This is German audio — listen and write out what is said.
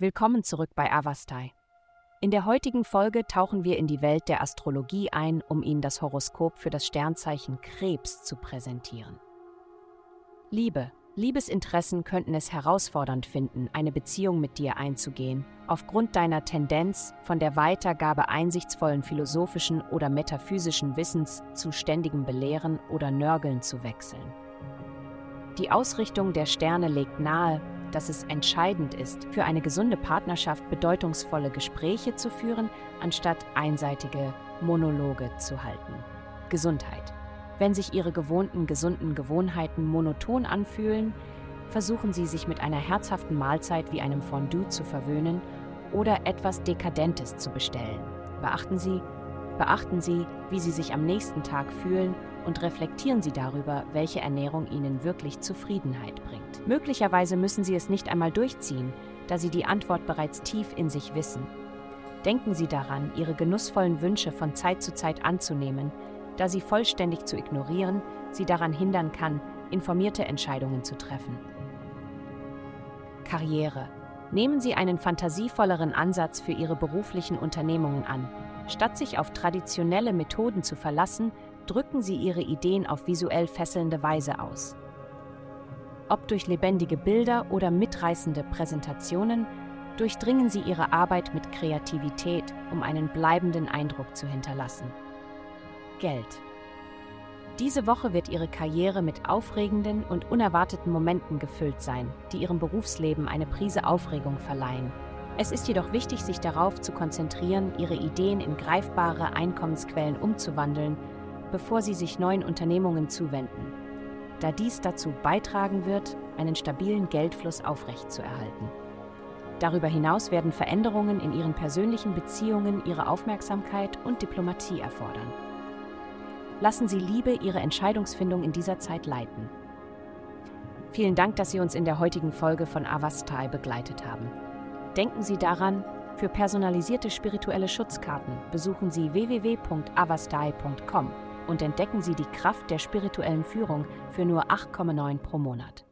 Willkommen zurück bei Avastai. In der heutigen Folge tauchen wir in die Welt der Astrologie ein, um Ihnen das Horoskop für das Sternzeichen Krebs zu präsentieren. Liebe. Liebesinteressen könnten es herausfordernd finden, eine Beziehung mit dir einzugehen, aufgrund deiner Tendenz, von der Weitergabe einsichtsvollen philosophischen oder metaphysischen Wissens zu ständigem Belehren oder Nörgeln zu wechseln. Die Ausrichtung der Sterne legt nahe, dass es entscheidend ist, für eine gesunde Partnerschaft bedeutungsvolle Gespräche zu führen, anstatt einseitige Monologe zu halten. Gesundheit. Wenn sich Ihre gewohnten gesunden Gewohnheiten monoton anfühlen, versuchen Sie sich mit einer herzhaften Mahlzeit wie einem Fondue zu verwöhnen oder etwas Dekadentes zu bestellen. Beachten Sie, beachten Sie, wie Sie sich am nächsten Tag fühlen und reflektieren Sie darüber, welche Ernährung Ihnen wirklich Zufriedenheit bringt. Möglicherweise müssen Sie es nicht einmal durchziehen, da Sie die Antwort bereits tief in sich wissen. Denken Sie daran, Ihre genussvollen Wünsche von Zeit zu Zeit anzunehmen, da sie vollständig zu ignorieren Sie daran hindern kann, informierte Entscheidungen zu treffen. Karriere. Nehmen Sie einen fantasievolleren Ansatz für Ihre beruflichen Unternehmungen an. Statt sich auf traditionelle Methoden zu verlassen, drücken sie ihre Ideen auf visuell fesselnde Weise aus. Ob durch lebendige Bilder oder mitreißende Präsentationen, durchdringen sie ihre Arbeit mit Kreativität, um einen bleibenden Eindruck zu hinterlassen. Geld. Diese Woche wird Ihre Karriere mit aufregenden und unerwarteten Momenten gefüllt sein, die Ihrem Berufsleben eine Prise Aufregung verleihen. Es ist jedoch wichtig, sich darauf zu konzentrieren, Ihre Ideen in greifbare Einkommensquellen umzuwandeln bevor sie sich neuen Unternehmungen zuwenden, da dies dazu beitragen wird, einen stabilen Geldfluss aufrechtzuerhalten. Darüber hinaus werden Veränderungen in ihren persönlichen Beziehungen ihre Aufmerksamkeit und Diplomatie erfordern. Lassen Sie Liebe Ihre Entscheidungsfindung in dieser Zeit leiten. Vielen Dank, dass Sie uns in der heutigen Folge von Avastai begleitet haben. Denken Sie daran, für personalisierte spirituelle Schutzkarten besuchen Sie www.avastai.com und entdecken Sie die Kraft der spirituellen Führung für nur 8,9 pro Monat.